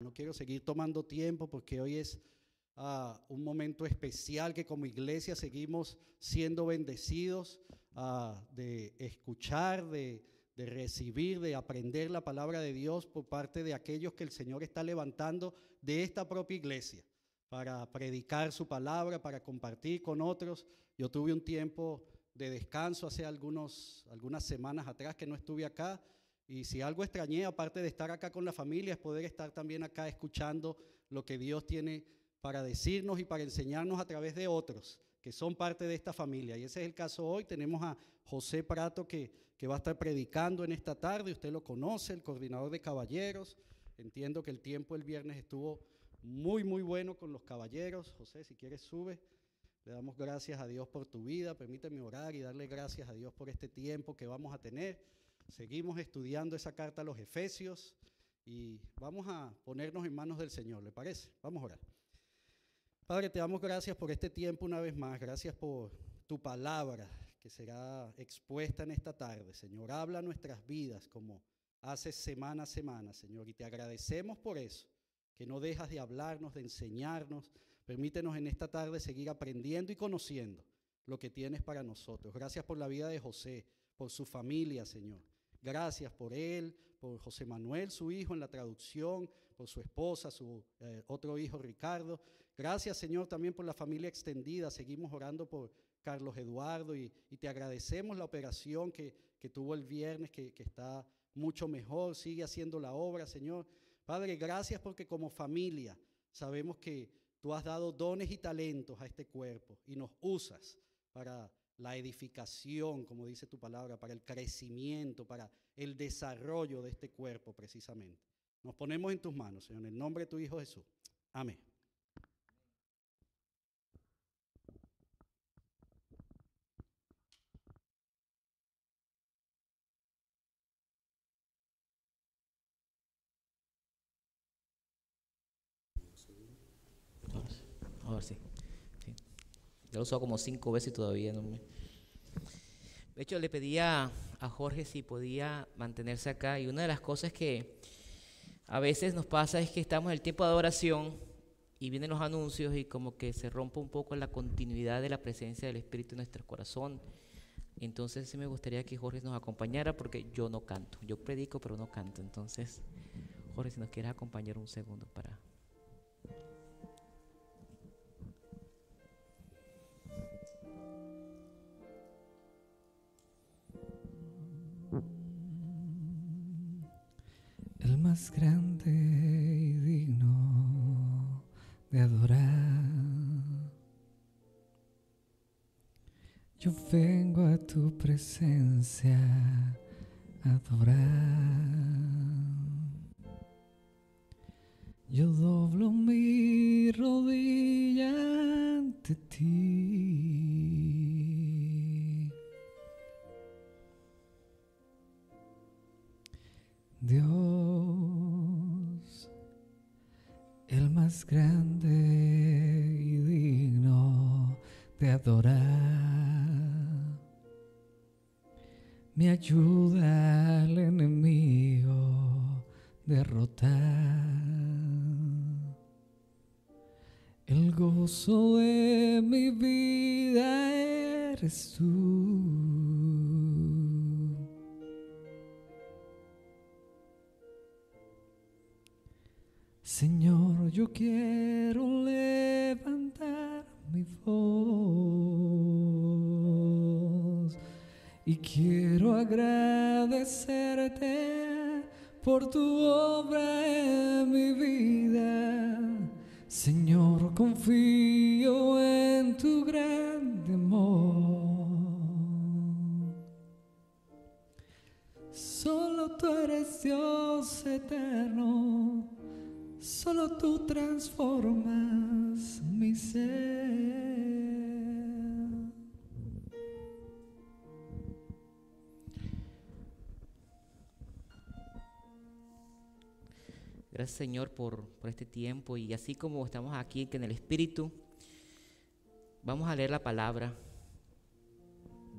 No quiero seguir tomando tiempo porque hoy es uh, un momento especial que como iglesia seguimos siendo bendecidos uh, de escuchar, de, de recibir, de aprender la palabra de Dios por parte de aquellos que el Señor está levantando de esta propia iglesia para predicar su palabra, para compartir con otros. Yo tuve un tiempo de descanso hace algunos, algunas semanas atrás que no estuve acá y si algo extrañé, aparte de estar acá con la familia, es poder estar también acá escuchando lo que Dios tiene para decirnos y para enseñarnos a través de otros que son parte de esta familia. Y ese es el caso hoy. Tenemos a José Prato que, que va a estar predicando en esta tarde. Usted lo conoce, el coordinador de caballeros. Entiendo que el tiempo el viernes estuvo muy, muy bueno con los caballeros. José, si quieres, sube. Le damos gracias a Dios por tu vida. Permíteme orar y darle gracias a Dios por este tiempo que vamos a tener. Seguimos estudiando esa carta a los Efesios y vamos a ponernos en manos del Señor, ¿le parece? Vamos a orar. Padre, te damos gracias por este tiempo una vez más, gracias por tu palabra que será expuesta en esta tarde. Señor, habla nuestras vidas como hace semana a semana, Señor, y te agradecemos por eso, que no dejas de hablarnos, de enseñarnos. Permítenos en esta tarde seguir aprendiendo y conociendo lo que tienes para nosotros. Gracias por la vida de José, por su familia, Señor. Gracias por él, por José Manuel, su hijo en la traducción, por su esposa, su eh, otro hijo Ricardo. Gracias Señor también por la familia extendida. Seguimos orando por Carlos Eduardo y, y te agradecemos la operación que, que tuvo el viernes, que, que está mucho mejor, sigue haciendo la obra, Señor. Padre, gracias porque como familia sabemos que tú has dado dones y talentos a este cuerpo y nos usas para la edificación, como dice tu palabra, para el crecimiento, para el desarrollo de este cuerpo precisamente. Nos ponemos en tus manos, Señor, en el nombre de tu Hijo Jesús. Amén. Ahora sí. sí. Lo he usado como cinco veces y todavía no me... De hecho, le pedía a Jorge si podía mantenerse acá y una de las cosas que a veces nos pasa es que estamos en el tiempo de adoración y vienen los anuncios y como que se rompe un poco la continuidad de la presencia del Espíritu en nuestro corazón. Entonces sí me gustaría que Jorge nos acompañara porque yo no canto. Yo predico pero no canto. Entonces, Jorge, si nos quieres acompañar un segundo para... el más grande y digno de adorar. Yo vengo a tu presencia a adorar. Yo doblo mi rodilla ante ti. Señor por, por, este tiempo y así como estamos aquí que en el Espíritu, vamos a leer la palabra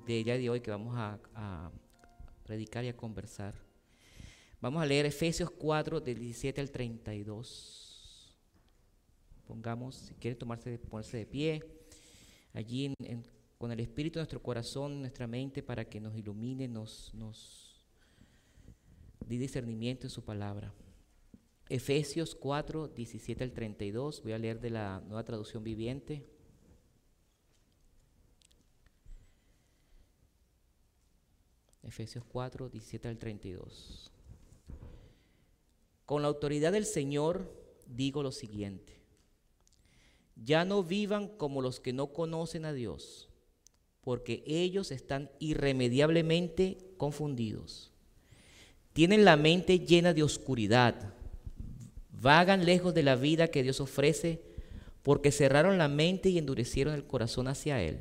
de ella de hoy que vamos a, predicar y a conversar. Vamos a leer Efesios 4, del 17 al 32. Pongamos, si quiere tomarse, ponerse de pie, allí con el Espíritu nuestro corazón, nuestra mente, para que nos ilumine, nos, nos dé discernimiento en su palabra. Efesios 4, 17 al 32. Voy a leer de la nueva traducción viviente. Efesios 4, 17 al 32. Con la autoridad del Señor digo lo siguiente. Ya no vivan como los que no conocen a Dios, porque ellos están irremediablemente confundidos. Tienen la mente llena de oscuridad, vagan lejos de la vida que Dios ofrece, porque cerraron la mente y endurecieron el corazón hacia Él.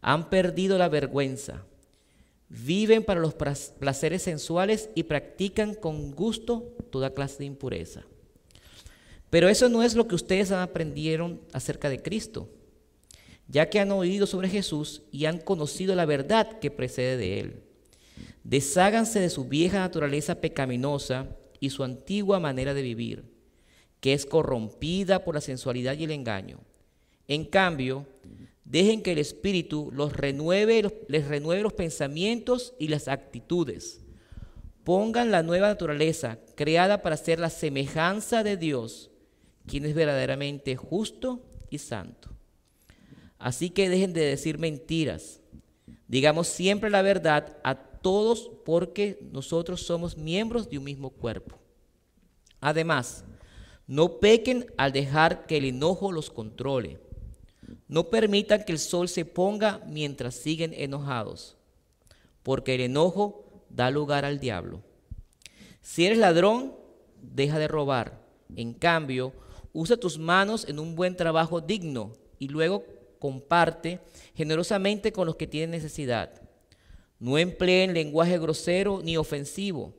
Han perdido la vergüenza viven para los placeres sensuales y practican con gusto toda clase de impureza. Pero eso no es lo que ustedes aprendieron acerca de Cristo, ya que han oído sobre Jesús y han conocido la verdad que precede de Él. Desháganse de su vieja naturaleza pecaminosa y su antigua manera de vivir, que es corrompida por la sensualidad y el engaño. En cambio, Dejen que el Espíritu los renueve, les renueve los pensamientos y las actitudes. Pongan la nueva naturaleza, creada para ser la semejanza de Dios, quien es verdaderamente justo y santo. Así que dejen de decir mentiras. Digamos siempre la verdad a todos porque nosotros somos miembros de un mismo cuerpo. Además, no pequen al dejar que el enojo los controle no permitan que el sol se ponga mientras siguen enojados, porque el enojo da lugar al diablo. Si eres ladrón, deja de robar. En cambio, usa tus manos en un buen trabajo digno y luego comparte generosamente con los que tienen necesidad. No empleen lenguaje grosero ni ofensivo.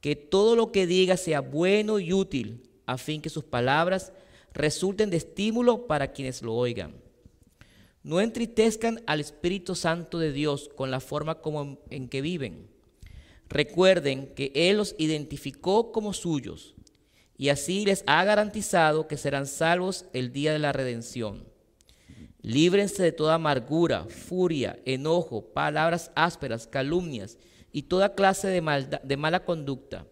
Que todo lo que diga sea bueno y útil, a fin que sus palabras resulten de estímulo para quienes lo oigan. No entristezcan al Espíritu Santo de Dios con la forma como en que viven. Recuerden que Él los identificó como suyos y así les ha garantizado que serán salvos el día de la redención. Líbrense de toda amargura, furia, enojo, palabras ásperas, calumnias y toda clase de, de mala conducta.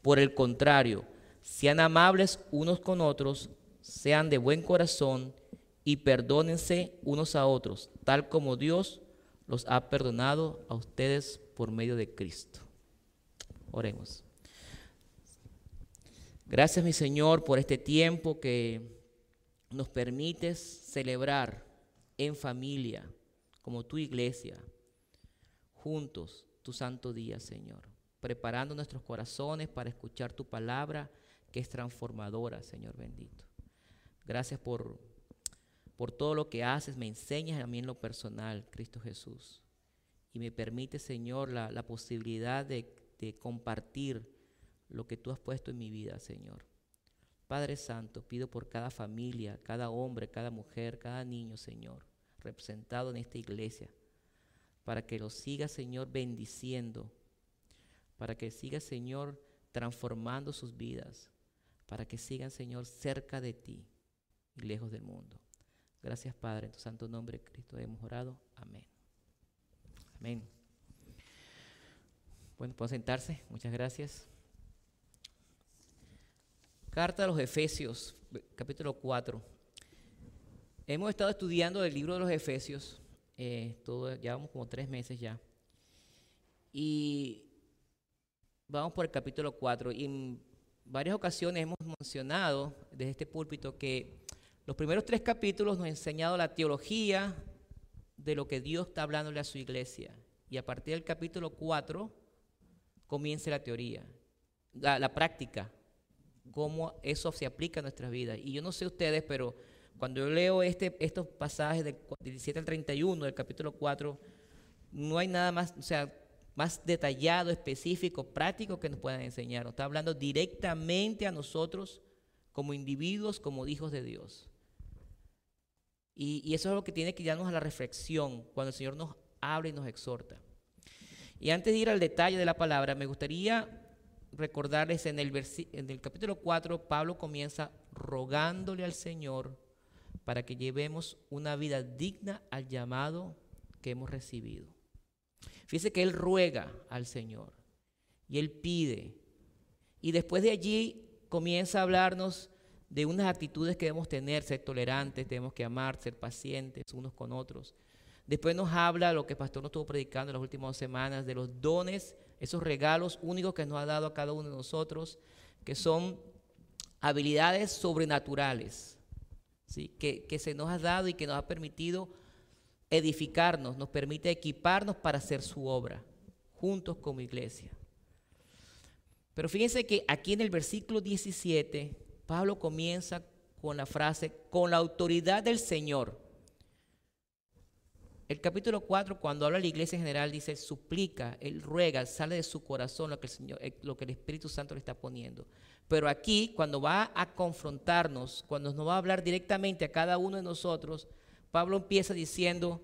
Por el contrario, sean amables unos con otros, sean de buen corazón y perdónense unos a otros, tal como Dios los ha perdonado a ustedes por medio de Cristo. Oremos. Gracias mi Señor por este tiempo que nos permites celebrar en familia, como tu iglesia, juntos tu santo día, Señor, preparando nuestros corazones para escuchar tu palabra que es transformadora, Señor bendito. Gracias por, por todo lo que haces, me enseñas a mí en lo personal, Cristo Jesús. Y me permite, Señor, la, posibilidad de, de compartir lo que tú has puesto en mi vida, Señor. Padre Santo, pido por cada familia, cada hombre, cada mujer, cada niño, Señor, representado en esta iglesia, para que lo siga, Señor, bendiciendo, para que siga, Señor, transformando sus vidas, para que sigan, Señor, cerca de ti y lejos del mundo. Gracias, Padre. En tu santo nombre, Cristo, hemos orado. Amén. Amén. Bueno, pueden sentarse. Muchas gracias. Carta a los Efesios, capítulo 4. Hemos estado estudiando el libro de los Efesios, eh, todo, llevamos como tres meses ya. Y vamos por el capítulo 4. Y en varias ocasiones hemos mencionado desde este púlpito que los primeros tres capítulos nos han enseñado la teología de lo que Dios está hablándole a su iglesia. Y a partir del capítulo 4 comienza la teoría, la, práctica, cómo eso se aplica a nuestras vidas. Y yo no sé ustedes, pero cuando yo leo este, estos pasajes del 17 al 31 del capítulo 4, no hay nada más, o sea, más detallado, específico, práctico que nos puedan enseñar. Nos está hablando directamente a nosotros como individuos, como hijos de Dios. Y, eso es lo que tiene que darnos a la reflexión cuando el Señor nos habla y nos exhorta. Y antes de ir al detalle de la palabra, me gustaría recordarles en el, en capítulo 4, Pablo comienza rogándole al Señor para que llevemos una vida digna al llamado que hemos recibido. Fíjese que él ruega al Señor y él pide. Y después de allí comienza a hablarnos de unas actitudes que debemos tener, ser tolerantes, tenemos que amar, ser pacientes unos con otros. Después nos habla lo que el pastor nos estuvo predicando en las últimas semanas, de los dones, esos regalos únicos que nos ha dado a cada uno de nosotros, que son habilidades sobrenaturales, ¿sí? que, que se nos ha dado y que nos ha permitido edificarnos, nos permite equiparnos para hacer su obra, juntos como iglesia. Pero fíjense que aquí en el versículo 17, Pablo comienza con la frase, con la autoridad del Señor. El capítulo 4, cuando habla la iglesia en general, dice, suplica, él ruega, sale de su corazón lo que, el Señor, eh, lo que el Espíritu Santo le está poniendo. Pero aquí, cuando va a confrontarnos, cuando nos va a hablar directamente a cada uno de nosotros, Pablo empieza diciendo,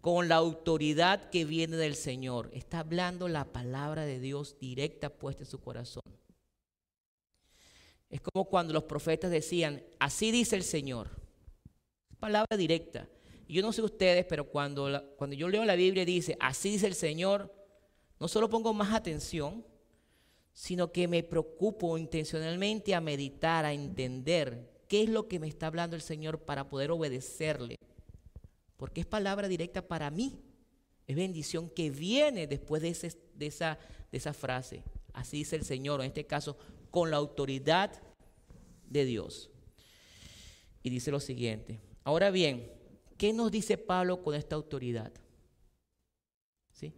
con la autoridad que viene del Señor. Está hablando la palabra de Dios directa puesta en su corazón. Es como cuando los profetas decían, así dice el Señor. Palabra directa. Y yo no sé ustedes, pero cuando, cuando yo leo la Biblia y dice, así dice el Señor, no solo pongo más atención, sino que me preocupo intencionalmente a meditar, a entender qué es lo que me está hablando el Señor para poder obedecerle. Porque es palabra directa para mí. Es bendición que viene después de, de, esa, de esa frase. Así dice el Señor, en este caso, con la autoridad de Dios. Y dice lo siguiente. Ahora bien, ¿Qué nos dice Pablo con esta autoridad? ¿Sí?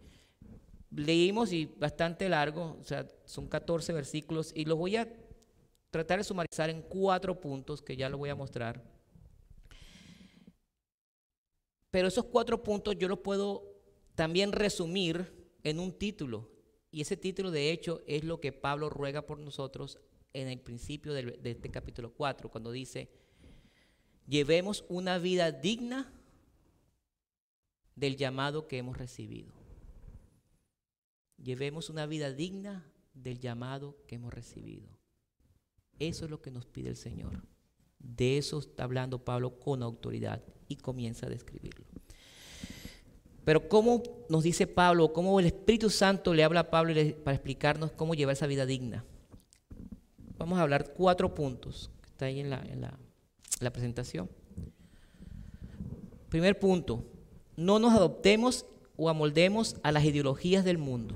Leímos y bastante largo, o sea, son 14 versículos y los voy a tratar de sumarizar en cuatro puntos que ya lo voy a mostrar. Pero esos cuatro puntos yo los puedo también resumir en un título. Y ese título, de hecho, es lo que Pablo ruega por nosotros en el principio de, este capítulo 4, cuando dice, llevemos una vida digna del llamado que hemos recibido. Llevemos una vida digna del llamado que hemos recibido. Eso es lo que nos pide el Señor. De eso está hablando Pablo con autoridad y comienza a describirlo. Pero ¿cómo nos dice Pablo, cómo el Espíritu Santo le habla a Pablo para explicarnos cómo llevar esa vida digna? Vamos a hablar cuatro puntos, que está ahí en la, en la la presentación. Primer punto, no nos adoptemos o amoldemos a las ideologías del mundo.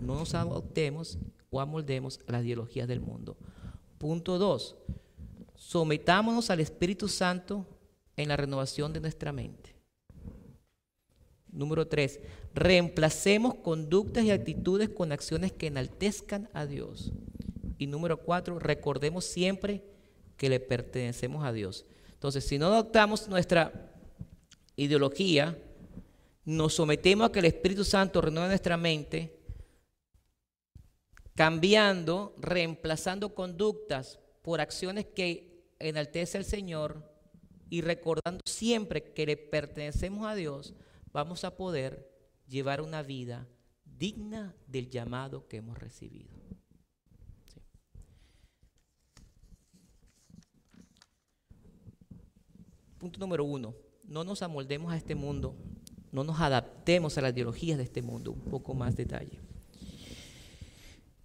No nos adoptemos o amoldemos a las ideologías del mundo. Punto dos, sometámonos al Espíritu Santo en la renovación de nuestra mente. Número tres, reemplacemos conductas y actitudes con acciones que enaltezcan a Dios. Y número cuatro, recordemos siempre que le pertenecemos a Dios. Entonces, si no adoptamos nuestra ideología, nos sometemos a que el Espíritu Santo renueve nuestra mente, cambiando, reemplazando conductas por acciones que enaltece el Señor y recordando siempre que le pertenecemos a Dios, vamos a poder llevar una vida digna del llamado que hemos recibido. Punto número uno, no nos amoldemos a este mundo, no nos adaptemos a las ideologías de este mundo. Un poco más detalle.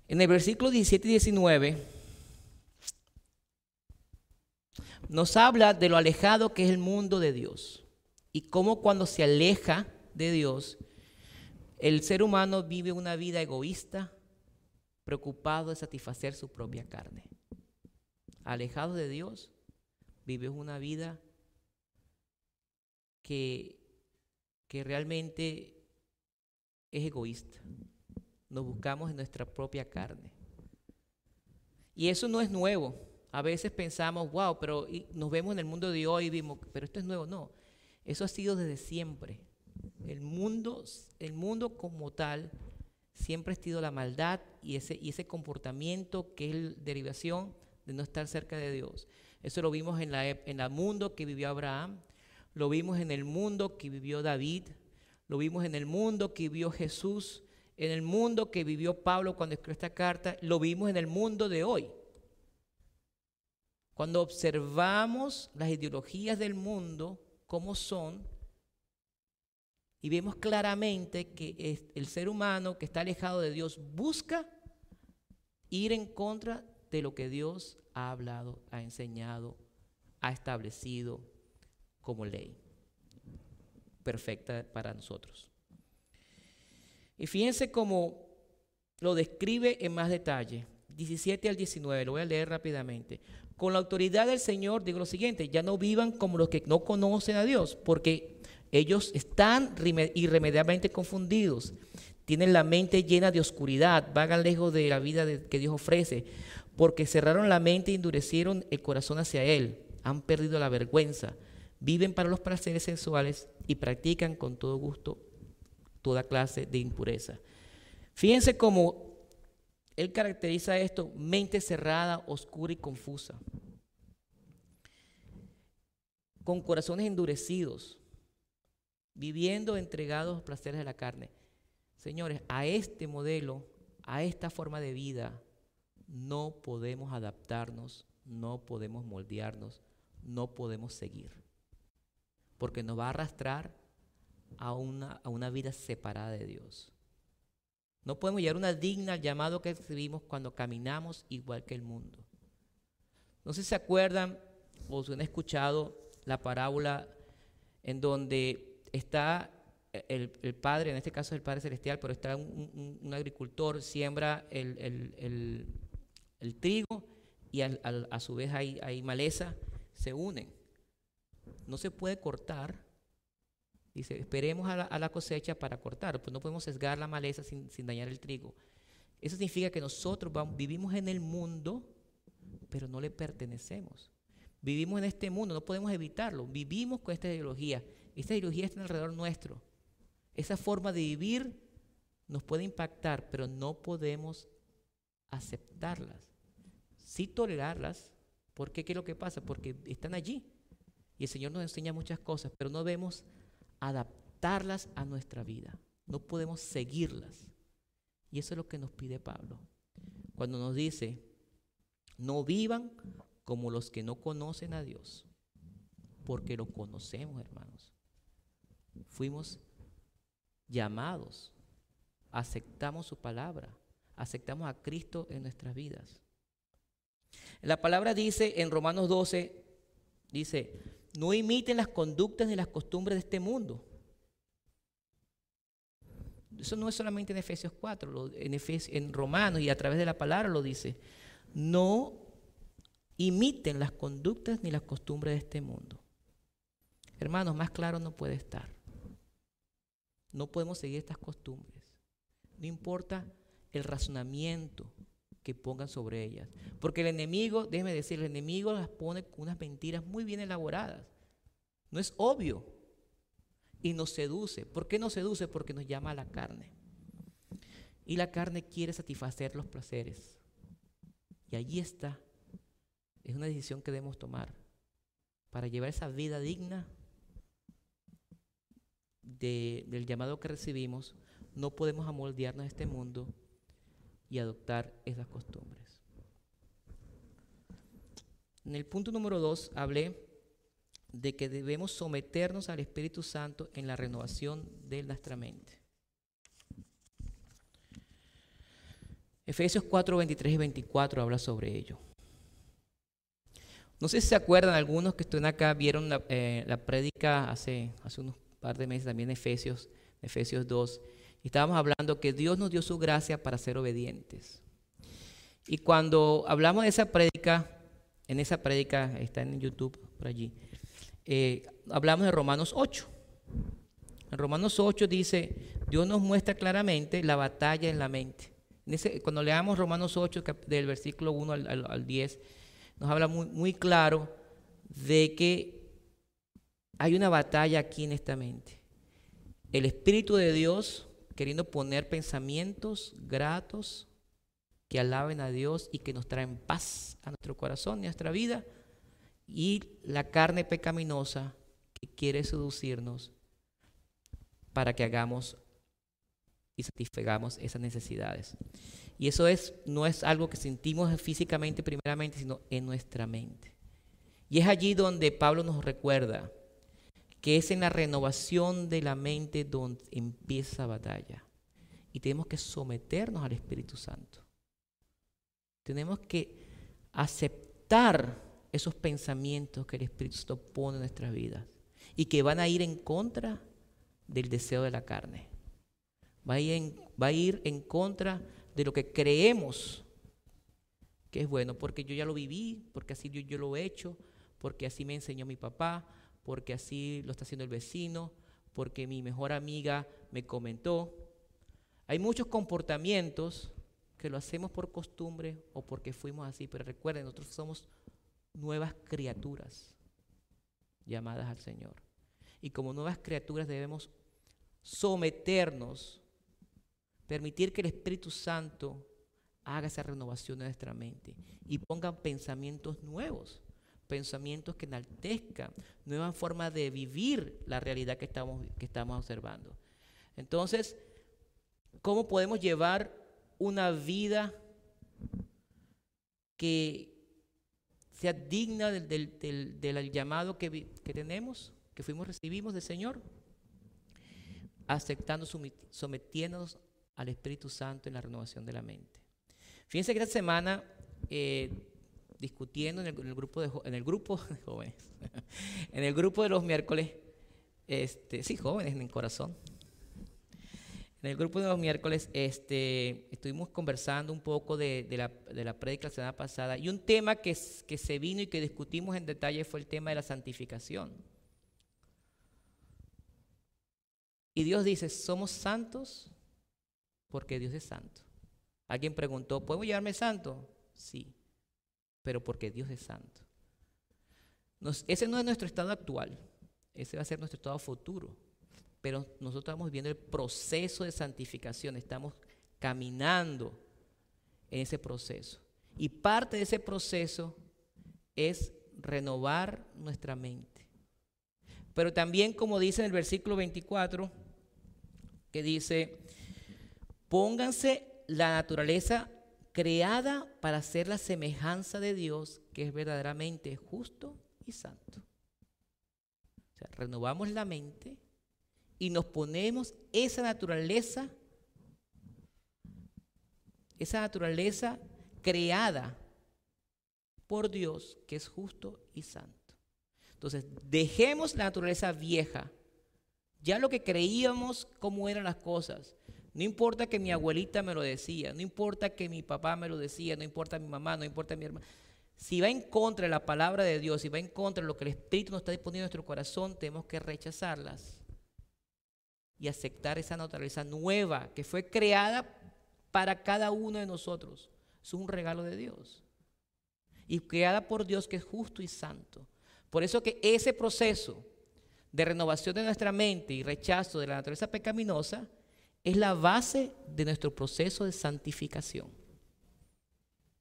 En el versículo 17 y 19 nos habla de lo alejado que es el mundo de Dios y cómo cuando se aleja de Dios, el ser humano vive una vida egoísta, preocupado de satisfacer su propia carne. Alejado de Dios, vive una vida que, que realmente es egoísta. Nos buscamos en nuestra propia carne. Y eso no es nuevo. A veces pensamos, wow, pero nos vemos en el mundo de hoy vimos, pero esto es nuevo. No, eso ha sido desde siempre. El mundo, el mundo como tal siempre ha sido la maldad y ese, y ese comportamiento que es derivación de no estar cerca de Dios. Eso lo vimos en, la, en el mundo que vivió Abraham, lo vimos en el mundo que vivió David, lo vimos en el mundo que vivió Jesús, en el mundo que vivió Pablo cuando escribió esta carta, lo vimos en el mundo de hoy. Cuando observamos las ideologías del mundo, cómo son, y vemos claramente que el ser humano que está alejado de Dios busca ir en contra de lo que Dios ha hablado, ha enseñado, ha establecido como ley perfecta para nosotros. Y fíjense cómo lo describe en más detalle. 17 al 19, lo voy a leer rápidamente. Con la autoridad del Señor digo lo siguiente, ya no vivan como los que no conocen a Dios, porque ellos están irremediablemente confundidos, tienen la mente llena de oscuridad, vagan lejos de la vida que Dios ofrece, porque cerraron la mente y endurecieron el corazón hacia Él, han perdido la vergüenza, viven para los placeres sensuales y practican con todo gusto toda clase de impureza. Fíjense cómo él caracteriza esto, mente cerrada, oscura y confusa, con corazones endurecidos, viviendo entregados a los placeres de la carne. Señores, a este modelo, a esta forma de vida, no podemos adaptarnos, no podemos moldearnos, no podemos seguir, porque nos va a arrastrar a una, a una vida separada de Dios. No podemos llegar a una digna llamado que recibimos cuando caminamos igual que el mundo. No sé si se acuerdan o si han escuchado la parábola en donde está el, Padre, en este caso el Padre Celestial, pero está un, agricultor, siembra el, trigo y a su vez hay, hay maleza, se unen. No se puede cortar Dice, esperemos a la, cosecha para cortar, pues no podemos sesgar la maleza sin, dañar el trigo. Eso significa que nosotros vivimos en el mundo, pero no le pertenecemos. Vivimos en este mundo, no podemos evitarlo. Vivimos con esta ideología. Esta ideología está alrededor nuestro. Esa forma de vivir nos puede impactar, pero no podemos aceptarlas. Sí tolerarlas, porque ¿qué es lo que pasa? Porque están allí. Y el Señor nos enseña muchas cosas, pero no vemos adaptarlas a nuestra vida. No podemos seguirlas. Y eso es lo que nos pide Pablo. Cuando nos dice, no vivan como los que no conocen a Dios, porque lo conocemos, hermanos. Fuimos llamados, aceptamos su palabra, aceptamos a Cristo en nuestras vidas. La palabra dice en Romanos 12, dice, no imiten las conductas ni las costumbres de este mundo. Eso no es solamente en Efesios 4, en, en Romanos y a través de la palabra lo dice. No imiten las conductas ni las costumbres de este mundo. Hermanos, más claro no puede estar. No podemos seguir estas costumbres. No importa el razonamiento que pongan sobre ellas. Porque el enemigo, déjeme decir, el enemigo las pone con unas mentiras muy bien elaboradas. No es obvio. Y nos seduce. ¿Por qué nos seduce? Porque nos llama a la carne. Y la carne quiere satisfacer los placeres. Y allí está. Es una decisión que debemos tomar para llevar esa vida digna del llamado que recibimos. No podemos amoldearnos a este mundo y adoptar esas costumbres. En el punto número dos hablé de que debemos someternos al Espíritu Santo en la renovación de nuestra mente. Efesios 4, 23 y 24 habla sobre ello. No sé si se acuerdan, algunos que están acá vieron la, eh, prédica hace, hace unos par de meses también Efesios, Efesios 2, estábamos hablando que Dios nos dio su gracia para ser obedientes. Y cuando hablamos de esa prédica, en esa prédica, está en YouTube por allí, eh, hablamos de Romanos 8. En Romanos 8 dice, Dios nos muestra claramente la batalla en la mente. cuando leamos Romanos 8, del versículo 1 al, 10, nos habla muy, muy claro de que hay una batalla aquí en esta mente. El Espíritu de Dios queriendo poner pensamientos gratos que alaben a Dios y que nos traen paz a nuestro corazón y a nuestra vida, y la carne pecaminosa que quiere seducirnos para que hagamos y satisfagamos esas necesidades. Y eso es, no es algo que sentimos físicamente primeramente, sino en nuestra mente. Y es allí donde Pablo nos recuerda que es en la renovación de la mente donde empieza la batalla. Y tenemos que someternos al Espíritu Santo. Tenemos que aceptar esos pensamientos que el Espíritu Santo pone en nuestras vidas y que van a ir en contra del deseo de la carne. Va a ir en, contra de lo que creemos que es bueno, porque yo ya lo viví, porque así yo, yo lo he hecho, porque así me enseñó mi papá, porque así lo está haciendo el vecino, porque mi mejor amiga me comentó. Hay muchos comportamientos que lo hacemos por costumbre o porque fuimos así, pero recuerden, nosotros somos nuevas criaturas llamadas al Señor. Y como nuevas criaturas debemos someternos, permitir que el Espíritu Santo haga esa renovación de nuestra mente y ponga pensamientos nuevos, pensamientos que enaltezcan, nuevas formas de vivir la realidad que estamos, que estamos observando. Entonces, ¿cómo podemos llevar una vida que sea digna del, llamado que, que, tenemos, que fuimos, recibimos del Señor, aceptando, sometiéndonos al Espíritu Santo en la renovación de la mente. Fíjense que esta semana, eh, discutiendo en el, grupo de en el grupo de jóvenes, en el grupo de los miércoles, este, sí, jóvenes en el corazón, en el grupo de los miércoles este, estuvimos conversando un poco de, la, de la prédica la semana pasada y un tema que, que se vino y que discutimos en detalle fue el tema de la santificación. Y Dios dice, somos santos porque Dios es santo. Alguien preguntó, ¿puedo llamarme santo? Sí, pero porque Dios es santo. ese no es nuestro estado actual, ese va a ser nuestro estado futuro. Pero nosotros estamos viendo el proceso de santificación, estamos caminando en ese proceso. Y parte de ese proceso es renovar nuestra mente. Pero también, como dice en el versículo 24, que dice, Pónganse la naturaleza creada para ser la semejanza de Dios, que es verdaderamente justo y santo. O sea, renovamos la mente y nos ponemos esa naturaleza, esa naturaleza creada por Dios, que es justo y santo. Entonces, dejemos la naturaleza vieja, ya lo que creíamos cómo eran las cosas, no importa que mi abuelita me lo decía, no importa que mi papá me lo decía, no importa mi mamá, no importa mi hermana. Si va en contra de la palabra de Dios, si va en contra de lo que el Espíritu nos está disponiendo en nuestro corazón, tenemos que rechazarlas y aceptar esa naturaleza nueva que fue creada para cada uno de nosotros. Es un regalo de Dios. Y creada por Dios que es justo y santo. Por eso que ese proceso de renovación de nuestra mente y rechazo de la naturaleza pecaminosa es la base de nuestro proceso de santificación.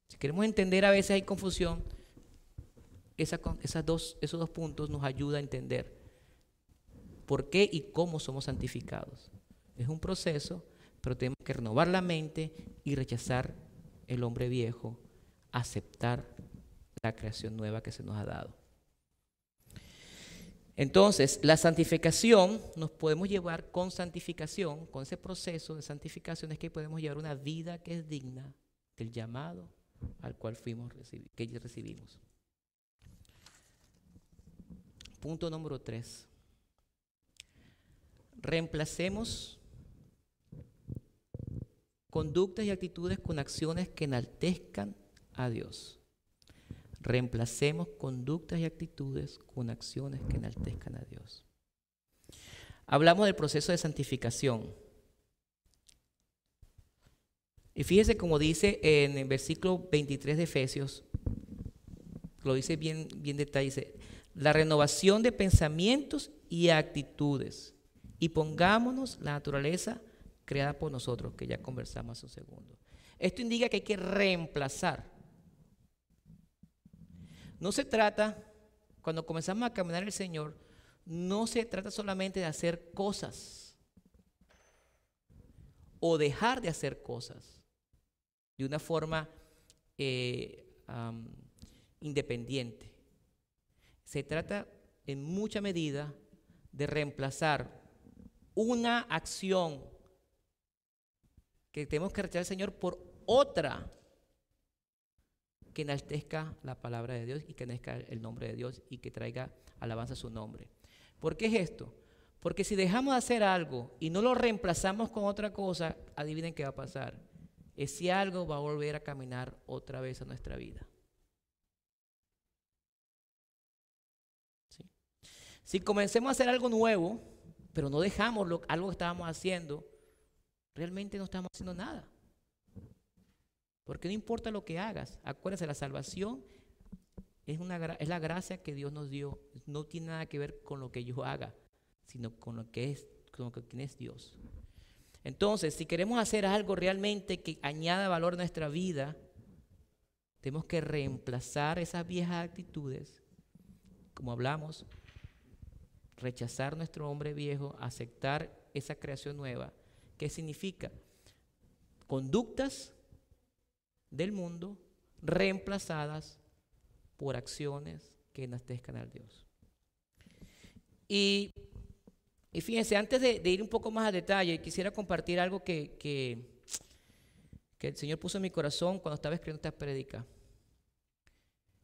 Si queremos entender, a veces hay confusión, esas dos, esos dos puntos nos ayudan a entender por qué y cómo somos santificados. Es un proceso, pero tenemos que renovar la mente y rechazar el hombre viejo, aceptar la creación nueva que se nos ha dado. Entonces, la santificación nos podemos llevar con santificación, con ese proceso de santificación es que podemos llevar una vida que es digna del llamado al cual fuimos que recibimos. Punto número tres. Reemplacemos conductas y actitudes con acciones que enaltezcan a Dios. Reemplacemos conductas y actitudes con acciones que enaltezcan a Dios. Hablamos del proceso de santificación. Y fíjese como dice en el versículo 23 de Efesios, lo dice bien, bien detalle, dice, la renovación de pensamientos y actitudes. Y pongámonos la naturaleza creada por nosotros, que ya conversamos hace un segundo. Esto indica que hay que reemplazar. No se trata, cuando comenzamos a caminar el Señor, no se trata solamente de hacer cosas o dejar de hacer cosas de una forma eh, independiente. Se trata en mucha medida de reemplazar una acción que tenemos que rechazar al Señor por otra que enaltezca la palabra de Dios y que enaltezca el nombre de Dios y que traiga alabanza a su nombre. ¿Por qué es esto? Porque si dejamos de hacer algo y no lo reemplazamos con otra cosa, adivinen qué va a pasar. Ese algo va a volver a caminar otra vez a nuestra vida. Si comencemos a hacer algo nuevo, pero no dejamos lo, algo que estábamos haciendo, realmente no estamos haciendo nada. Porque no importa lo que hagas, acuérdense, la salvación es, la gracia que Dios nos dio. No tiene nada que ver con lo que yo haga, sino con lo que es, con es Dios. Entonces, si queremos hacer algo realmente que añada valor a nuestra vida, tenemos que reemplazar esas viejas actitudes, como hablamos, rechazar nuestro hombre viejo, aceptar esa creación nueva. ¿Qué significa? Conductas del mundo reemplazadas por acciones que enaltezcan al Dios. Y, y fíjense, antes de, ir un poco más a detalle, quisiera compartir algo que, que, que el Señor puso en mi corazón cuando estaba escribiendo esta prédica.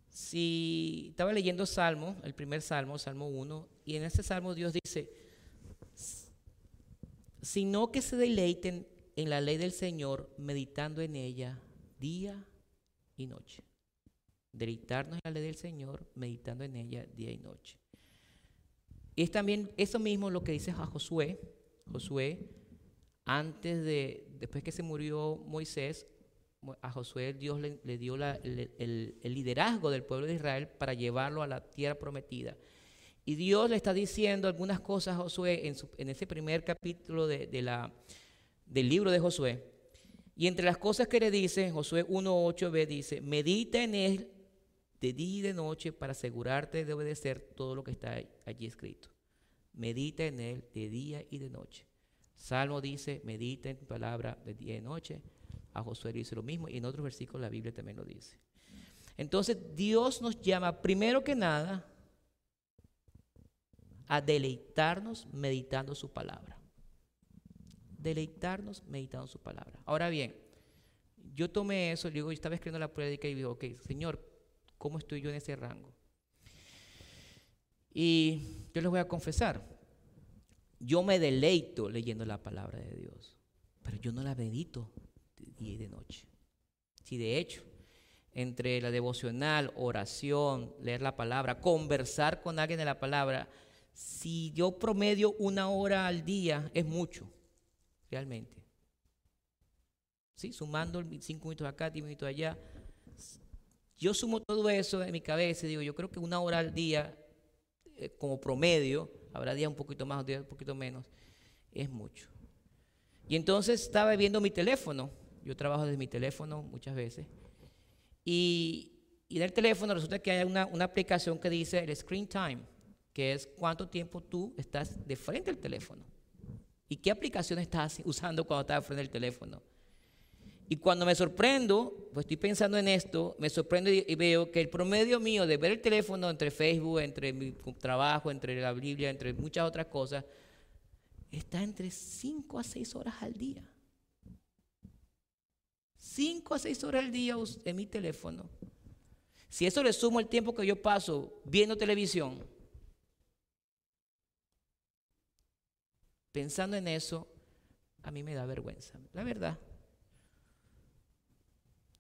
Si estaba leyendo Salmo, el primer Salmo, Salmo 1, y en ese Salmo Dios dice, sino que se deleiten en la ley del Señor, meditando en ella día y noche. Deleitarnos en la ley del Señor, meditando en ella día y noche. Es también eso mismo lo que dice a Josué. Josué, antes de, después que se murió Moisés, Mo- a Josué Dios le, dio el, liderazgo del pueblo de Israel para llevarlo a la tierra prometida. Y Dios le está diciendo algunas cosas a Josué en, ese primer capítulo de, del libro de Josué. Y entre las cosas que le dice, Josué 1.8b dice, medita en él de día y de noche para asegurarte de obedecer todo lo que está allí escrito. Medita en él de día y de noche. Salmo dice, medita en tu palabra de día y de noche. A Josué dice lo mismo y en otros versículos la Biblia también lo dice. Entonces Dios nos llama primero que nada a deleitarnos meditando su palabra. Deleitarnos meditando su palabra. Ahora bien, yo tomé eso, digo, yo estaba escribiendo la prédica y digo, ok, Señor, ¿cómo estoy yo en ese rango? Y yo les voy a confesar, yo me deleito leyendo la palabra de Dios, pero yo no la medito de día y de noche. Si de hecho, entre la devocional, oración, leer la palabra, conversar con alguien de la palabra, si yo promedio una hora al día, es mucho, realmente. Sí, sumando cinco minutos acá, diez minutos allá. Yo sumo todo eso en mi cabeza y digo, yo creo que una hora al día, eh, como promedio, habrá días un poquito más, días un poquito menos, es mucho. Y entonces estaba viendo mi teléfono, yo trabajo desde mi teléfono muchas veces, y, y en el teléfono resulta que hay una, una aplicación que dice el screen time, que es cuánto tiempo tú estás de frente al teléfono. ¿Y qué aplicación estás usando cuando estás frente al teléfono? Y cuando me sorprendo, pues estoy pensando en esto, me sorprendo y, veo que el promedio mío de ver el teléfono entre Facebook, entre mi trabajo, entre la Biblia, entre muchas otras cosas, está entre 5 a 6 horas al día. 5 a 6 horas al día en mi teléfono. Si eso le sumo el tiempo que yo paso viendo televisión, pensando en eso, a mí me da vergüenza, la verdad.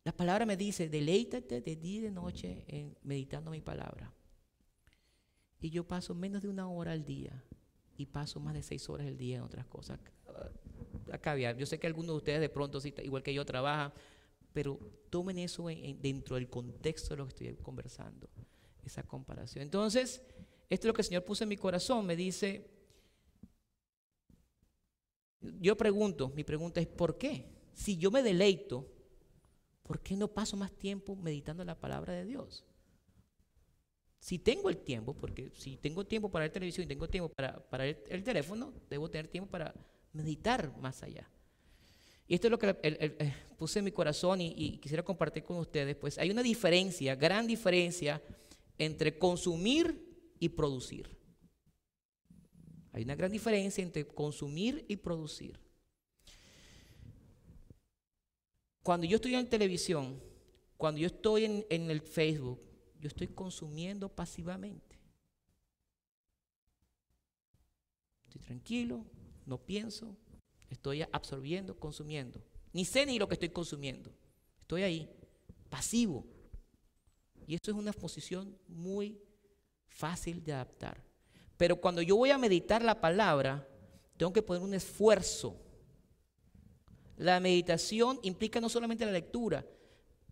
La palabra me dice, deleítate de día y de noche en meditando mi palabra. Y yo paso menos de una hora al día y paso más de seis horas al día en otras cosas. A caviar. Yo sé que algunos de ustedes de pronto, igual que yo, trabajan, pero tomen eso en- en- dentro del contexto de lo que estoy conversando, esa comparación. Entonces, esto es lo que el Señor puso en mi corazón. Me dice, yo pregunto, mi pregunta es, ¿por qué? Si yo me deleito, ¿por qué no paso más tiempo meditando la palabra de Dios? Si tengo el tiempo, porque si tengo tiempo para ver televisión y tengo tiempo para, para el, el teléfono, debo tener tiempo para meditar más allá. y esto es lo que eh, puse en mi corazón y, y quisiera compartir con ustedes, pues hay una diferencia, gran diferencia entre consumir y producir. Hay una gran diferencia entre consumir y producir. Cuando yo estoy en televisión, cuando yo estoy en, el Facebook, yo estoy consumiendo pasivamente. Estoy tranquilo, no pienso, estoy absorbiendo, consumiendo. Ni sé ni lo que estoy consumiendo. Estoy ahí, pasivo. Y eso es una posición muy fácil de adaptar. Pero cuando yo voy a meditar la palabra, tengo que poner un esfuerzo. La meditación implica no solamente la lectura,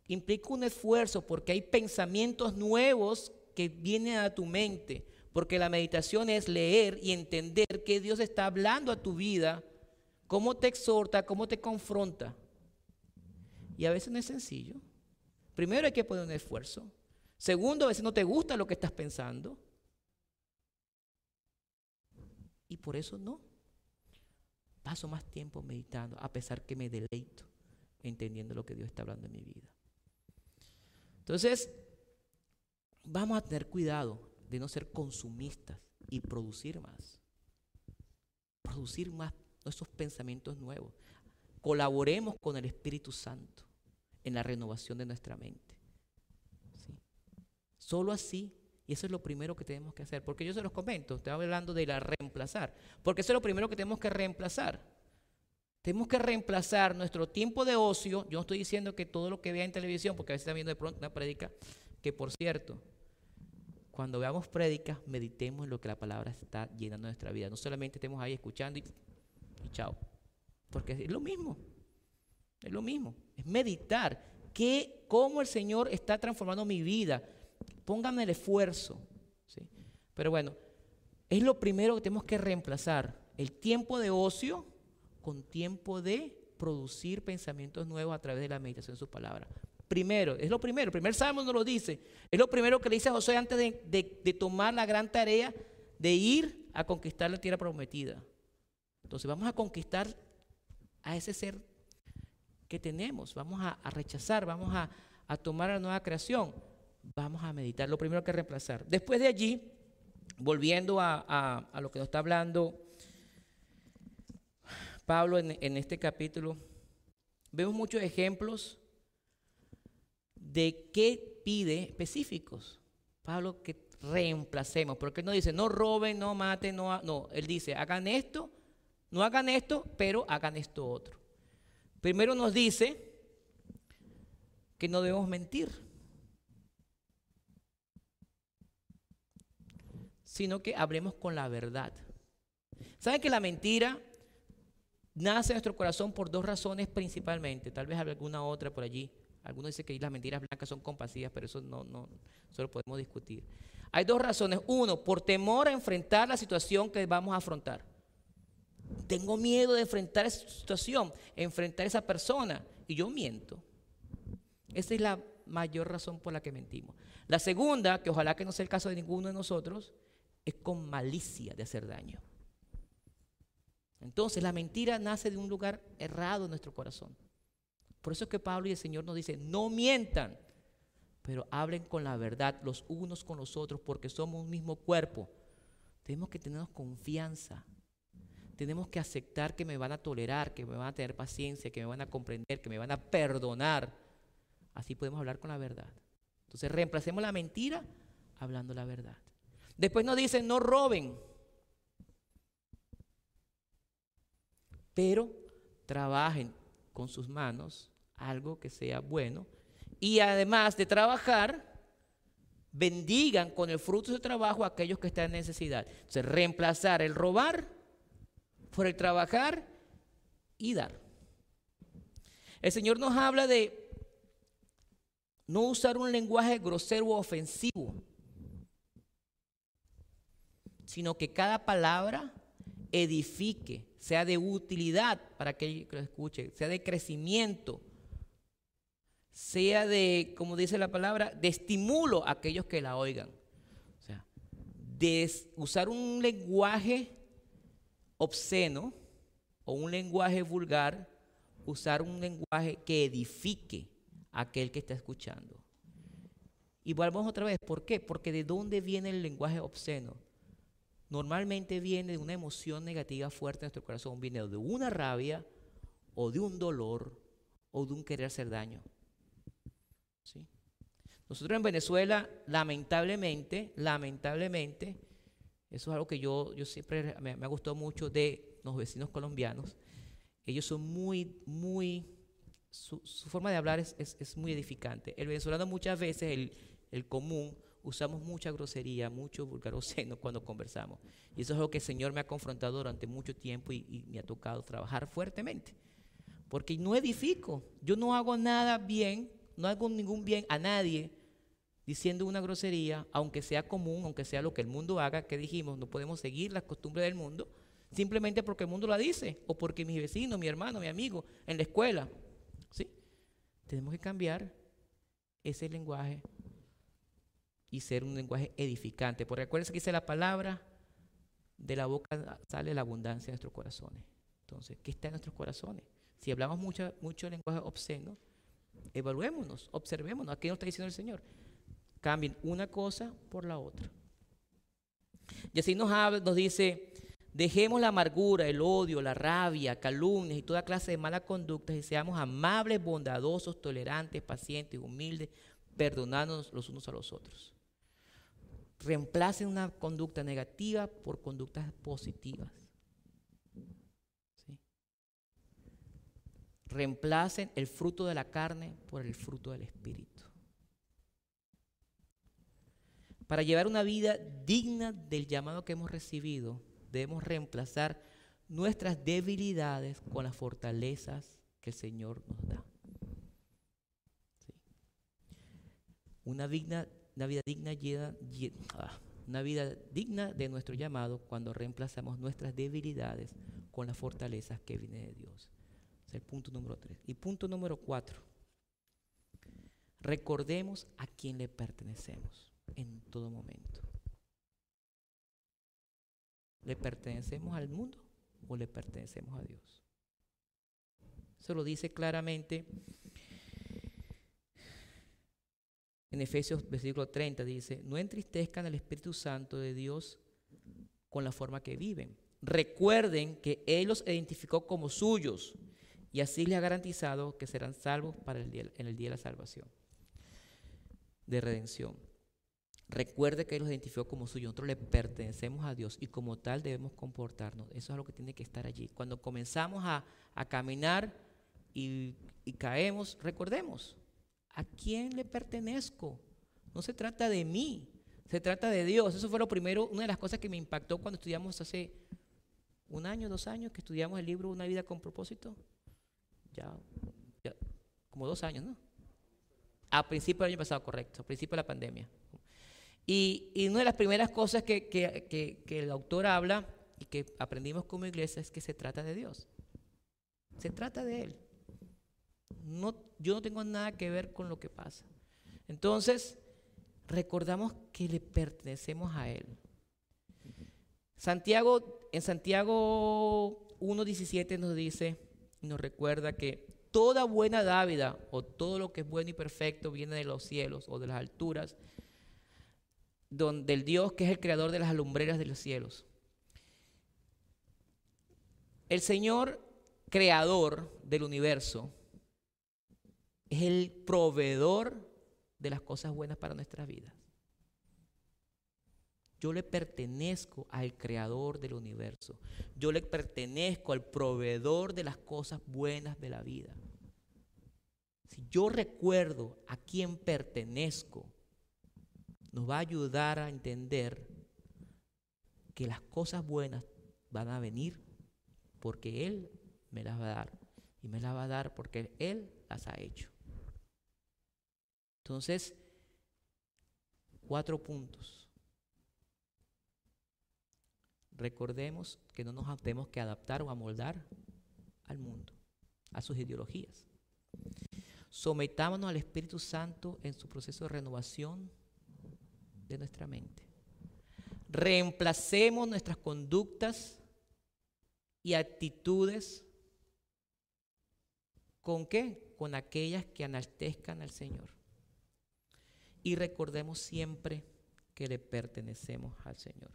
implica un esfuerzo porque hay pensamientos nuevos que vienen a tu mente. Porque la meditación es leer y entender que Dios está hablando a tu vida, cómo te exhorta, cómo te confronta. Y a veces no es sencillo. Primero hay que poner un esfuerzo. Segundo, a veces no te gusta lo que estás pensando. Y por eso no. Paso más tiempo meditando, a pesar que me deleito entendiendo lo que Dios está hablando en mi vida. Entonces, vamos a tener cuidado de no ser consumistas y producir más. Producir más nuestros pensamientos nuevos. Colaboremos con el Espíritu Santo en la renovación de nuestra mente. Solo así y eso es lo primero que tenemos que hacer. Porque yo se los comento, estoy hablando de la reemplazar. Porque eso es lo primero que tenemos que reemplazar. Tenemos que reemplazar nuestro tiempo de ocio. Yo no estoy diciendo que todo lo que vea en televisión, porque a veces están viendo de pronto una prédica, que por cierto, cuando veamos prédicas, meditemos en lo que la palabra está llenando nuestra vida. No solamente estemos ahí escuchando y, y chao. Porque es lo mismo. Es lo mismo. Es meditar. Que, cómo el Señor está transformando mi vida Pónganme el esfuerzo. ¿sí? Pero bueno, es lo primero que tenemos que reemplazar. El tiempo de ocio con tiempo de producir pensamientos nuevos a través de la meditación de su palabra. Primero, es lo primero. El primer salmo nos lo dice. Es lo primero que le dice a José antes de, tomar la gran tarea de ir a conquistar la tierra prometida. Entonces vamos a conquistar a ese ser que tenemos. Vamos a, rechazar, vamos a, a tomar la nueva creación vamos a meditar. Lo primero que reemplazar. Después de allí, volviendo a, lo que nos está hablando Pablo en, este capítulo, vemos muchos ejemplos de qué pide específicos. Pablo que reemplacemos, porque él no dice, no roben, no maten, no, no, él dice, hagan esto, no hagan esto, pero hagan esto otro. Primero nos dice que no debemos mentir. Sino que hablemos con la verdad. ¿Saben que la mentira nace en nuestro corazón por dos razones principalmente? Tal vez alguna otra por allí. Algunos dicen que las mentiras blancas son compasivas, pero eso no, no, lo podemos discutir. Hay dos razones. Uno, por temor a enfrentar la situación que vamos a afrontar. Tengo miedo de enfrentar esa situación, enfrentar a esa persona, y yo miento. Esa es la mayor razón por la que mentimos. La segunda, que ojalá que no sea el caso de ninguno de nosotros, es con malicia de hacer daño. Entonces la mentira nace de un lugar errado en nuestro corazón. Por eso es que Pablo y el Señor nos dicen, no mientan, pero hablen con la verdad los unos con los otros porque somos un mismo cuerpo. Tenemos que tenernos confianza. Tenemos que aceptar que me van a tolerar, que me van a tener paciencia, que me van a comprender, que me van a perdonar. Así podemos hablar con la verdad. Entonces reemplacemos la mentira hablando la verdad. Después nos dicen, no roben. Pero trabajen con sus manos algo que sea bueno. Y además de trabajar, bendigan con el fruto de su trabajo a aquellos que están en necesidad. Entonces, reemplazar el robar por el trabajar y dar. El Señor nos habla de no usar un lenguaje grosero o ofensivo sino que cada palabra edifique, sea de utilidad para aquel que lo escuche, sea de crecimiento, sea de, como dice la palabra, de estímulo a aquellos que la oigan. O sea, de usar un lenguaje obsceno o un lenguaje vulgar usar un lenguaje que edifique a aquel que está escuchando. Y volvamos otra vez, ¿por qué? Porque de dónde viene el lenguaje obsceno? Normalmente viene de una emoción negativa fuerte en nuestro corazón, viene de una rabia o de un dolor o de un querer hacer daño. ¿Sí? Nosotros en Venezuela, lamentablemente, lamentablemente, eso es algo que yo, yo siempre me, ha gustado mucho de los vecinos colombianos. Ellos son muy, muy, su, forma de hablar es, es, muy edificante. El venezolano muchas veces, el, el común, usamos mucha grosería, mucho vulgaroceno cuando conversamos. Y eso es lo que el Señor me ha confrontado durante mucho tiempo y, y me ha tocado trabajar fuertemente. Porque no edifico, yo no hago nada bien, no hago ningún bien a nadie diciendo una grosería, aunque sea común, aunque sea lo que el mundo haga, que dijimos, no podemos seguir las costumbres del mundo, simplemente porque el mundo la dice, o porque mi vecino, mi hermano, mi amigo, en la escuela. ¿sí? Tenemos que cambiar ese lenguaje y ser un lenguaje edificante. Porque recuerden que dice la palabra, de la boca sale la abundancia de nuestros corazones. Entonces, ¿qué está en nuestros corazones? Si hablamos mucho, mucho lenguaje obsceno, evaluémonos, observémonos. ¿A qué nos está diciendo el Señor? Cambien una cosa por la otra. Y así nos, nos dice, dejemos la amargura, el odio, la rabia, calumnias y toda clase de mala conducta y seamos amables, bondadosos, tolerantes, pacientes, humildes, perdonándonos los unos a los otros. Reemplacen una conducta negativa por conductas positivas. Reemplacen el fruto de la carne por el fruto del Espíritu. Para llevar una vida digna del llamado que hemos recibido, debemos reemplazar nuestras debilidades con las fortalezas que el Señor nos da. Una, vida digna ah, una vida digna de nuestro llamado cuando reemplazamos nuestras debilidades con las fortalezas que vienen de Dios. Es el punto número tres. Y punto número cuatro. Recordemos a quién le pertenecemos en todo momento. ¿Le pertenecemos al mundo o le pertenecemos a Dios? Eso lo dice claramente en Efesios versículo 30, dice, no entristezcan al Espíritu Santo de Dios con la forma que viven. Recuerden que Él los identificó como suyos y así les ha garantizado que serán salvos para el día, en el día de la salvación, de redención. Recuerde que Él los identificó como suyo. Nosotros le pertenecemos a Dios y como tal debemos comportarnos. Eso es lo que tiene que estar allí. Cuando comenzamos a, caminar y, y, caemos, recordemos, ¿a quién le pertenezco? No se trata de mí, se trata de Dios. Eso fue lo primero, una de las cosas que me impactó cuando estudiamos hace un año, dos años, que estudiamos el libro Una vida con propósito. Ya, ya como dos años, ¿no? A principio del año pasado, correcto, a principio de la pandemia. Y, una de las primeras cosas que, el autor habla y que aprendimos como iglesia es que se trata de Dios. Se trata de Él. No, yo no tengo nada que ver con lo que pasa. Entonces, recordamos que le pertenecemos a Él. Santiago, en Santiago 1.17 nos dice nos recuerda que toda buena dávida o todo lo que es bueno y perfecto viene de los cielos o de las alturas del Dios que es el creador de las alumbreras de los cielos. El Señor creador del universo es el proveedor de las cosas buenas para nuestras vidas. Yo le pertenezco al creador del universo. Yo le pertenezco al proveedor de las cosas buenas de la vida. Si yo recuerdo a quién pertenezco, nos va a ayudar a entender que las cosas buenas van a venir porque Él me las va a dar. Y me las va a dar porque Él las ha hecho. Entonces, cuatro puntos. Recordemos que no nos tenemos que adaptar o amoldar al mundo, a sus ideologías. Sometámonos al Espíritu Santo en su proceso de renovación de nuestra mente. Reemplacemos nuestras conductas y actitudes ¿Con qué? Con aquellas que enaltezcan al Señor. Y recordemos siempre que le pertenecemos al Señor.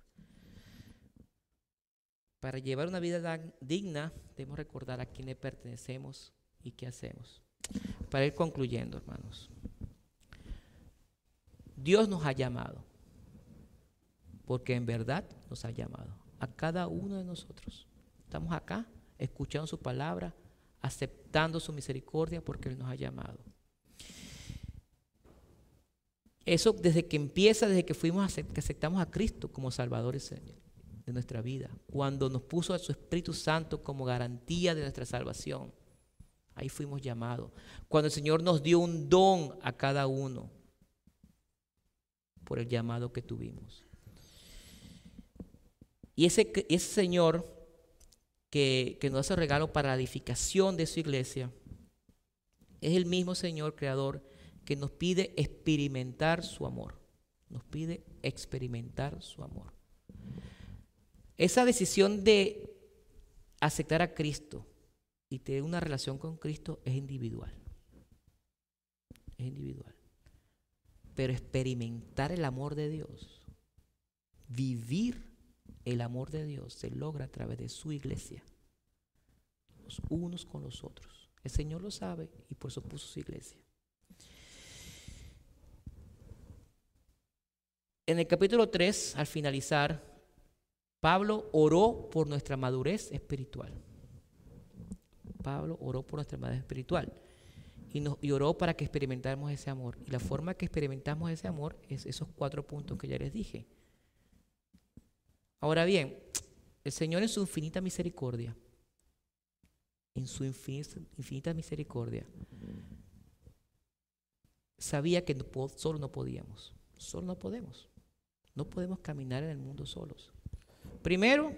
Para llevar una vida digna, debemos recordar a quién le pertenecemos y qué hacemos. Para ir concluyendo, hermanos. Dios nos ha llamado, porque en verdad nos ha llamado, a cada uno de nosotros. Estamos acá, escuchando su palabra, aceptando su misericordia, porque Él nos ha llamado. Eso desde que empieza, desde que fuimos que aceptamos a Cristo como Salvador y Señor de nuestra vida, cuando nos puso a su Espíritu Santo como garantía de nuestra salvación. Ahí fuimos llamados. Cuando el Señor nos dio un don a cada uno por el llamado que tuvimos. Y ese, ese Señor que, que nos hace regalo para la edificación de su iglesia es el mismo Señor creador que nos pide experimentar su amor. Nos pide experimentar su amor. Esa decisión de aceptar a Cristo y tener una relación con Cristo es individual. Es individual. Pero experimentar el amor de Dios, vivir el amor de Dios se logra a través de su iglesia, los unos con los otros. El Señor lo sabe y por eso puso su iglesia. En el capítulo 3, al finalizar, Pablo oró por nuestra madurez espiritual. Pablo oró por nuestra madurez espiritual y, oró para que experimentáramos ese amor. Y la forma que experimentamos ese amor es esos cuatro puntos que ya les dije. Ahora bien, el Señor en su infinita misericordia, en su infinita misericordia, sabía que solo no podíamos, solo no podemos. No podemos caminar en el mundo solos. Primero,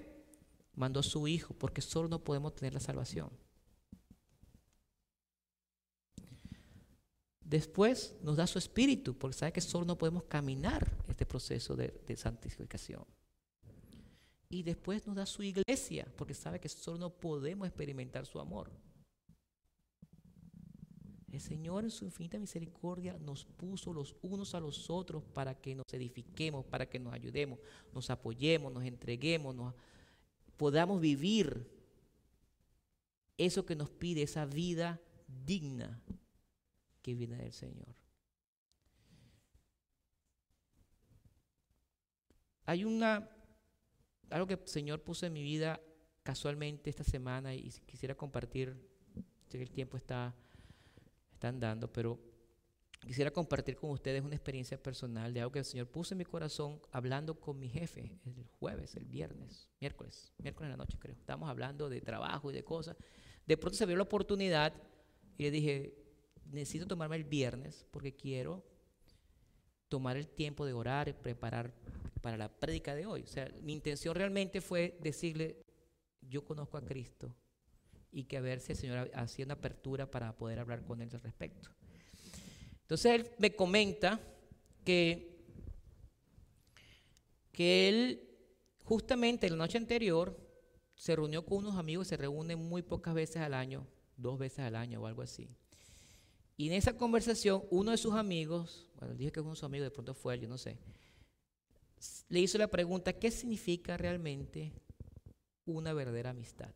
mandó a su Hijo, porque solo no podemos tener la salvación. Después nos da su Espíritu, porque sabe que solo no podemos caminar este proceso de, de santificación. Y después nos da su iglesia, porque sabe que solo no podemos experimentar su amor. El Señor en su infinita misericordia nos puso los unos a los otros para que nos edifiquemos, para que nos ayudemos, nos apoyemos, nos entreguemos, podamos vivir eso que nos pide, esa vida digna que viene del Señor. Hay una algo que el Señor puso en mi vida casualmente esta semana y quisiera compartir, sé que el tiempo está están dando, pero quisiera compartir con ustedes una experiencia personal de algo que el Señor puso en mi corazón hablando con mi jefe el jueves, el viernes, miércoles, miércoles en la noche creo. Estábamos hablando de trabajo y de cosas. De pronto se vio la oportunidad y le dije, necesito tomarme el viernes porque quiero tomar el tiempo de orar y preparar para la prédica de hoy. O sea, mi intención realmente fue decirle, yo conozco a Cristo, y que a ver si el Señor hacía una apertura para poder hablar con él al respecto. Entonces él me comenta que, que él justamente la noche anterior se reunió con unos amigos, se reúnen muy pocas veces al año, dos veces al año o algo así. Y en esa conversación, uno de sus amigos, bueno, dije que uno de sus amigos, de pronto fue él, yo no sé, le hizo la pregunta, ¿qué significa realmente una verdadera amistad?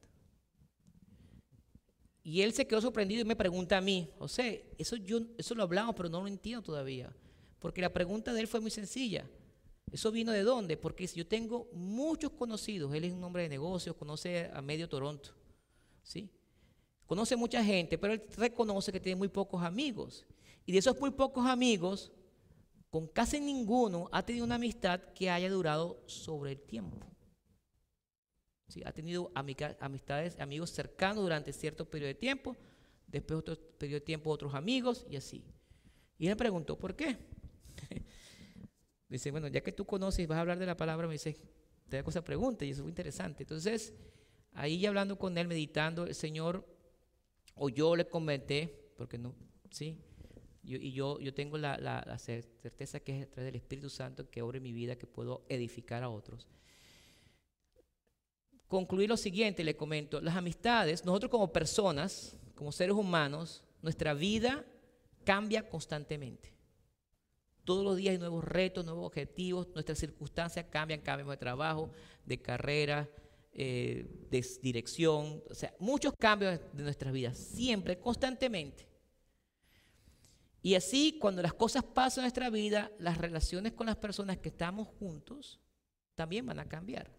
Y él se quedó sorprendido y me pregunta a mí, José, eso, yo, eso lo hablamos, pero no lo entiendo todavía. Porque la pregunta de él fue muy sencilla. ¿Eso vino de dónde? Porque yo tengo muchos conocidos, él es un hombre de negocios, conoce a medio Toronto, ¿sí? Conoce mucha gente, pero él reconoce que tiene muy pocos amigos. Y de esos muy pocos amigos, con casi ninguno ha tenido una amistad que haya durado sobre el tiempo ha tenido amistades, amigos cercanos durante cierto periodo de tiempo, después otro periodo de tiempo otros amigos y así. Y él preguntó, ¿por qué? dice, bueno, ya que tú conoces y vas a hablar de la palabra, me dice, te hago esa pregunta y eso fue interesante. Entonces, ahí hablando con él, meditando, el Señor, o yo le comenté, porque no, sí, y yo, yo tengo la, la, certeza que es a través del Espíritu Santo que obra en mi vida, que puedo edificar a otros concluir lo siguiente, le comento, las amistades, nosotros como personas, como seres humanos, nuestra vida cambia constantemente. Todos los días hay nuevos retos, nuevos objetivos, nuestras circunstancias cambian, cambiamos de trabajo, de carrera, eh, de dirección, o sea, muchos cambios de nuestras vidas, siempre, constantemente. Y así, cuando las cosas pasan en nuestra vida, las relaciones con las personas que estamos juntos también van a cambiar.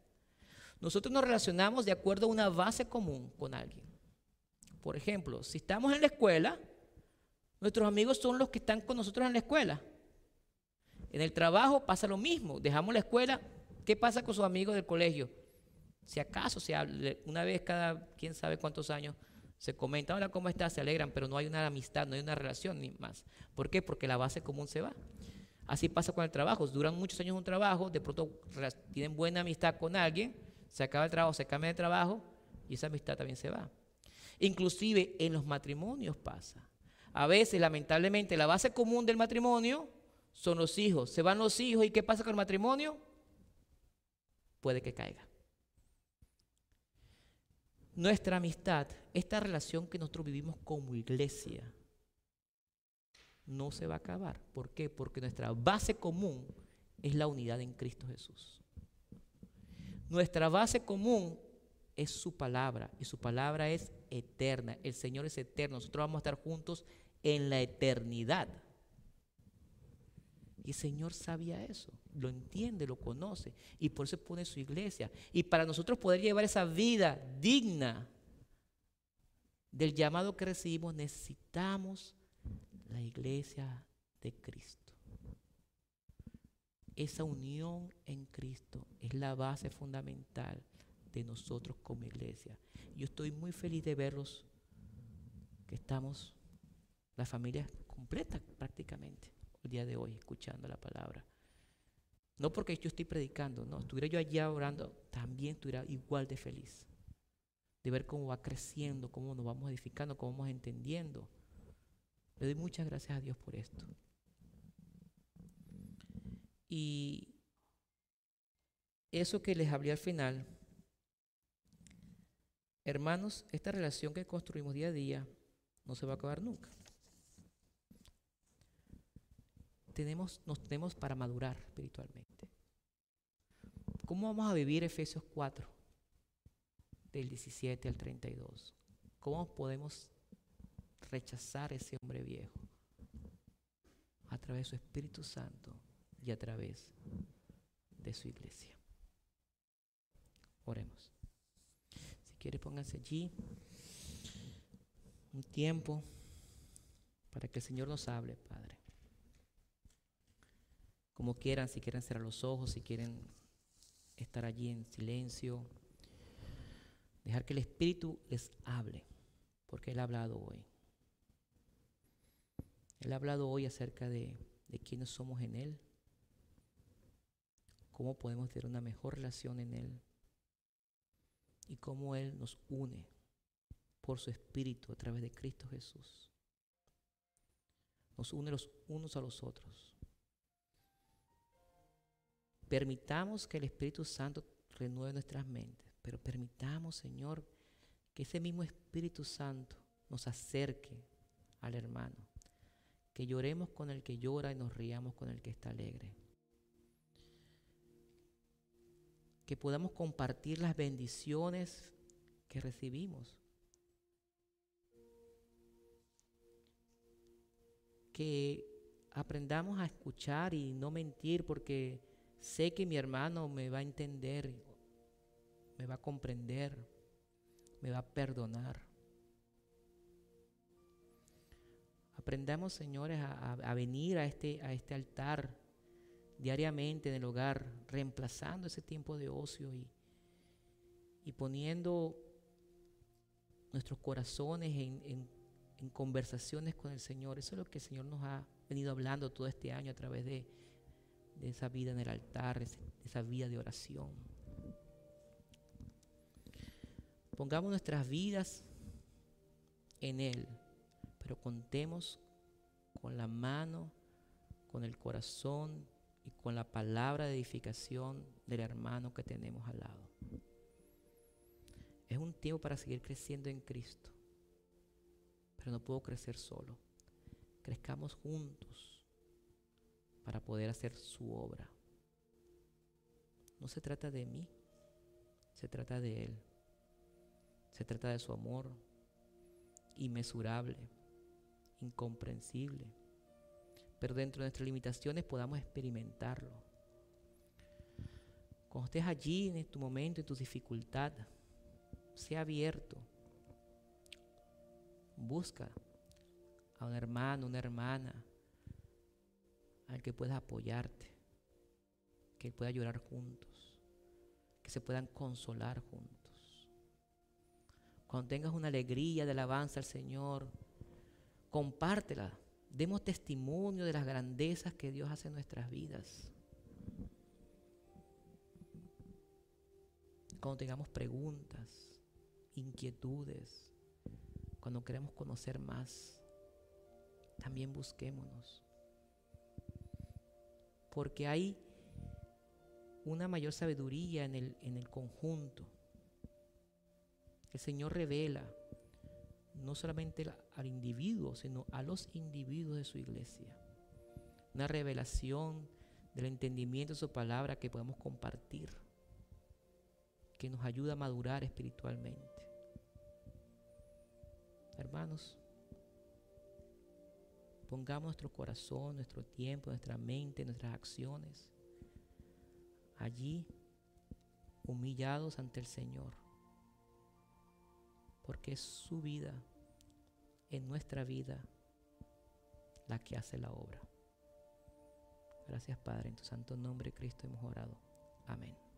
Nosotros nos relacionamos de acuerdo a una base común con alguien. Por ejemplo, si estamos en la escuela, nuestros amigos son los que están con nosotros en la escuela. En el trabajo pasa lo mismo. Dejamos la escuela, ¿qué pasa con sus amigos del colegio? Si acaso se habla, una vez cada quién sabe cuántos años se comenta, hola, ¿cómo estás? Se alegran, pero no hay una amistad, no hay una relación ni más. ¿Por qué? Porque la base común se va. Así pasa con el trabajo. Duran muchos años un trabajo, de pronto tienen buena amistad con alguien, se acaba el trabajo, se cambia de trabajo y esa amistad también se va. Inclusive en los matrimonios pasa. A veces, lamentablemente, la base común del matrimonio son los hijos. Se van los hijos y ¿qué pasa con el matrimonio? Puede que caiga nuestra amistad, esta relación que nosotros vivimos como iglesia, no se va a acabar. ¿Por qué? Porque nuestra base común es la unidad en Cristo Jesús. Nuestra base común es su palabra y su palabra es eterna. El Señor es eterno. Nosotros vamos a estar juntos en la eternidad. Y el Señor sabía eso, lo entiende, lo conoce y por eso pone su iglesia. Y para nosotros poder llevar esa vida digna del llamado que recibimos, necesitamos la iglesia de Cristo. Esa unión en Cristo es la base fundamental de nosotros como iglesia. Yo estoy muy feliz de verlos, que estamos, la familia completa prácticamente el día de hoy escuchando la palabra. No porque yo estoy predicando, no, estuviera yo allá orando, también estuviera igual de feliz. De ver cómo va creciendo, cómo nos vamos edificando, cómo vamos entendiendo. Le doy muchas gracias a Dios por esto. Y eso que les hablé al final, hermanos, esta relación que construimos día a día no se va a acabar nunca. tenemos, nos tenemos para madurar espiritualmente. ¿Cómo vamos a vivir Efesios 4, del 17 al 32? ¿Cómo podemos rechazar ese hombre viejo? A través de su Espíritu Santo y a través de su iglesia. Oremos. Si quiere, pónganse allí un tiempo para que el Señor nos hable, Padre como quieran, si quieren cerrar los ojos, si quieren estar allí en silencio. Dejar que el Espíritu les hable, porque Él ha hablado hoy. Él ha hablado hoy acerca de, de quiénes somos en Él, cómo podemos tener una mejor relación en Él y cómo Él nos une por su Espíritu a través de Cristo Jesús. Nos une los unos a los otros. Permitamos que el Espíritu Santo renueve nuestras mentes, pero permitamos, Señor, que ese mismo Espíritu Santo nos acerque al hermano, que lloremos con el que llora y nos riamos con el que está alegre. Que podamos compartir las bendiciones que recibimos. Que aprendamos a escuchar y no mentir porque Sé que mi hermano me va a entender, me va a comprender, me va a perdonar. Aprendamos, señores, a, venir a este, a este altar diariamente en el hogar, reemplazando ese tiempo de ocio y, y poniendo nuestros corazones en, en conversaciones con el Señor. Eso es lo que el Señor nos ha venido hablando todo este año a través de de esa vida en el altar, de esa vida de oración. Pongamos nuestras vidas en Él, pero contemos con la mano, con el corazón y con la palabra de edificación del hermano que tenemos al lado. Es un tiempo para seguir creciendo en Cristo. Pero no puedo crecer solo. Crezcamos juntos para poder hacer su obra. No se trata de mí, se trata de Él. Se trata de su amor inmesurable, incomprensible. Pero dentro de nuestras limitaciones podamos experimentarlo. Cuando estés allí en tu momento, en tu dificultad, sea abierto. Busca a un hermano, una hermana, al que pueda apoyarte, que pueda llorar juntos, que se puedan consolar juntos. Cuando tengas una alegría de alabanza al Señor, compártela. Demos testimonio de las grandezas que Dios hace en nuestras vidas. Cuando tengamos preguntas, inquietudes, cuando queremos conocer más, también busquémonos. Porque hay una mayor sabiduría en el, en el conjunto. El Señor revela no solamente al individuo, sino a los individuos de su iglesia. Una revelación del entendimiento de su palabra que podemos compartir, que nos ayuda a madurar espiritualmente. Hermanos, pongamos nuestro corazón, nuestro tiempo, nuestra mente, nuestras acciones allí, humillados ante el Señor, porque es su vida, en nuestra vida, la que hace la obra. Gracias Padre, en tu santo nombre Cristo hemos orado. Amén.